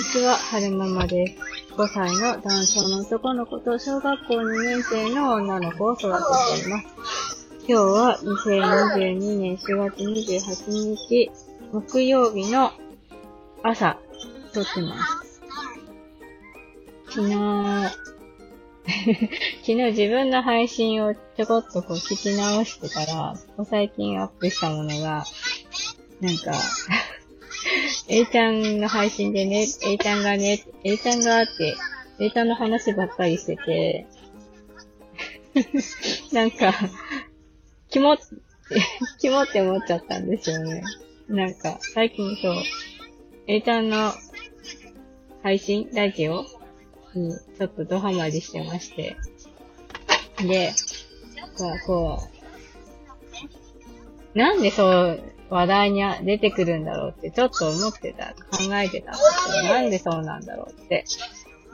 にちは、はるままです。5歳の男性の男の子と小学校2年生の女の子を育てています。今日は2022年4月28日、木曜日の朝、撮ってます。昨日、昨日自分の配信をちょこっとこう聞き直してたら、最近アップしたものが、なんか、A ちゃんの配信でね、A ちゃんがね、A ちゃんがって、A ちゃんの話ばっかりしてて、なんか、キモって、キモって思っちゃったんですよね。なんか、最近そう、A ちゃんの配信、ラジオにちょっとドハマりしてまして。で、こう、こう、なんでそう話題に出てくるんだろうってちょっと思ってた、考えてたんですけど、なんでそうなんだろうって、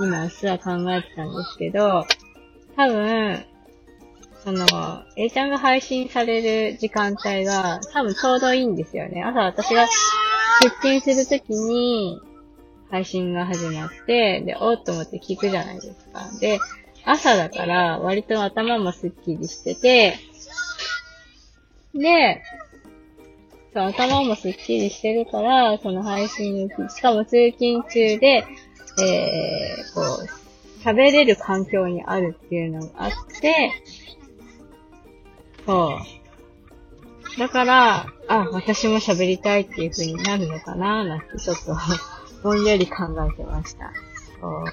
今うっすら考えてたんですけど、多分、その、A ちゃんが配信される時間帯が多分ちょうどいいんですよね。朝私が出勤するときに配信が始まって、で、おっと思って聞くじゃないですか。で、朝だから割と頭もスッキリしてて、で、そう、頭もスッキリしてるから、その配信、しかも通勤中で、えー、こう、喋れる環境にあるっていうのがあって、そう。だから、あ、私も喋りたいっていう風になるのかななんてちょっと、ぼんやり考えてました。そう。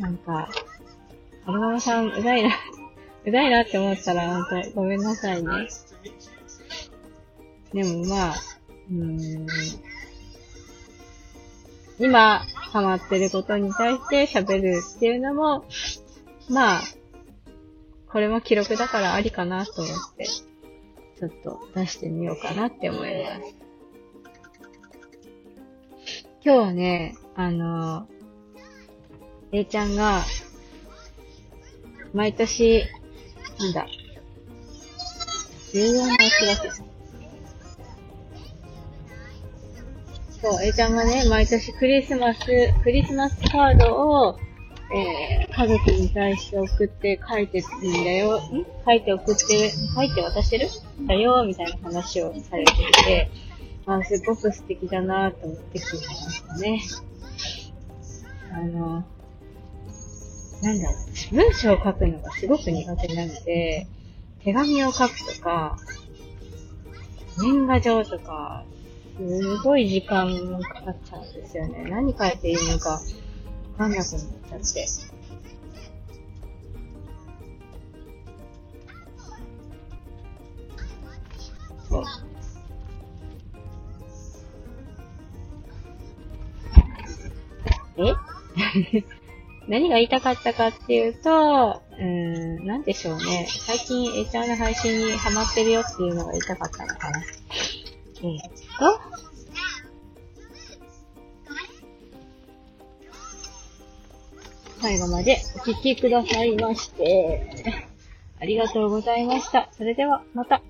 なんか、アルバムさん、うざいな、うざいなって思ったら、本当ごめんなさいね。でもまあ、うーん、今、ハマってることに対して喋るっていうのも、まあ、これも記録だからありかなと思って、ちょっと出してみようかなって思います。今日はね、あの、A ちゃんが、毎年、なんだ、重要なお知らせ。そう、A ちゃんがね、毎年クリスマス、クリスマスカードを、えー、家族に対して送って書いてるんだよ、ん？書いて送って、書いて渡してる？だよ、みたいな話をされていて、あ、すごく素敵だなと思って聞いてましたね。あの、なんだろう、文章を書くのがすごく苦手なので、手紙を書くとか、年賀状とか、すごい時間がかかっちゃうんですよね。何書いていいのかわかんなくなっちゃって。そう。え？何が言いたかったかっていうと、うーん、なんでしょうね。最近 A ちゃんの配信にハマってるよっていうのが言いたかったのかな。えー、っと、最後までお聞きくださいまして、ありがとうございました。それでは、また。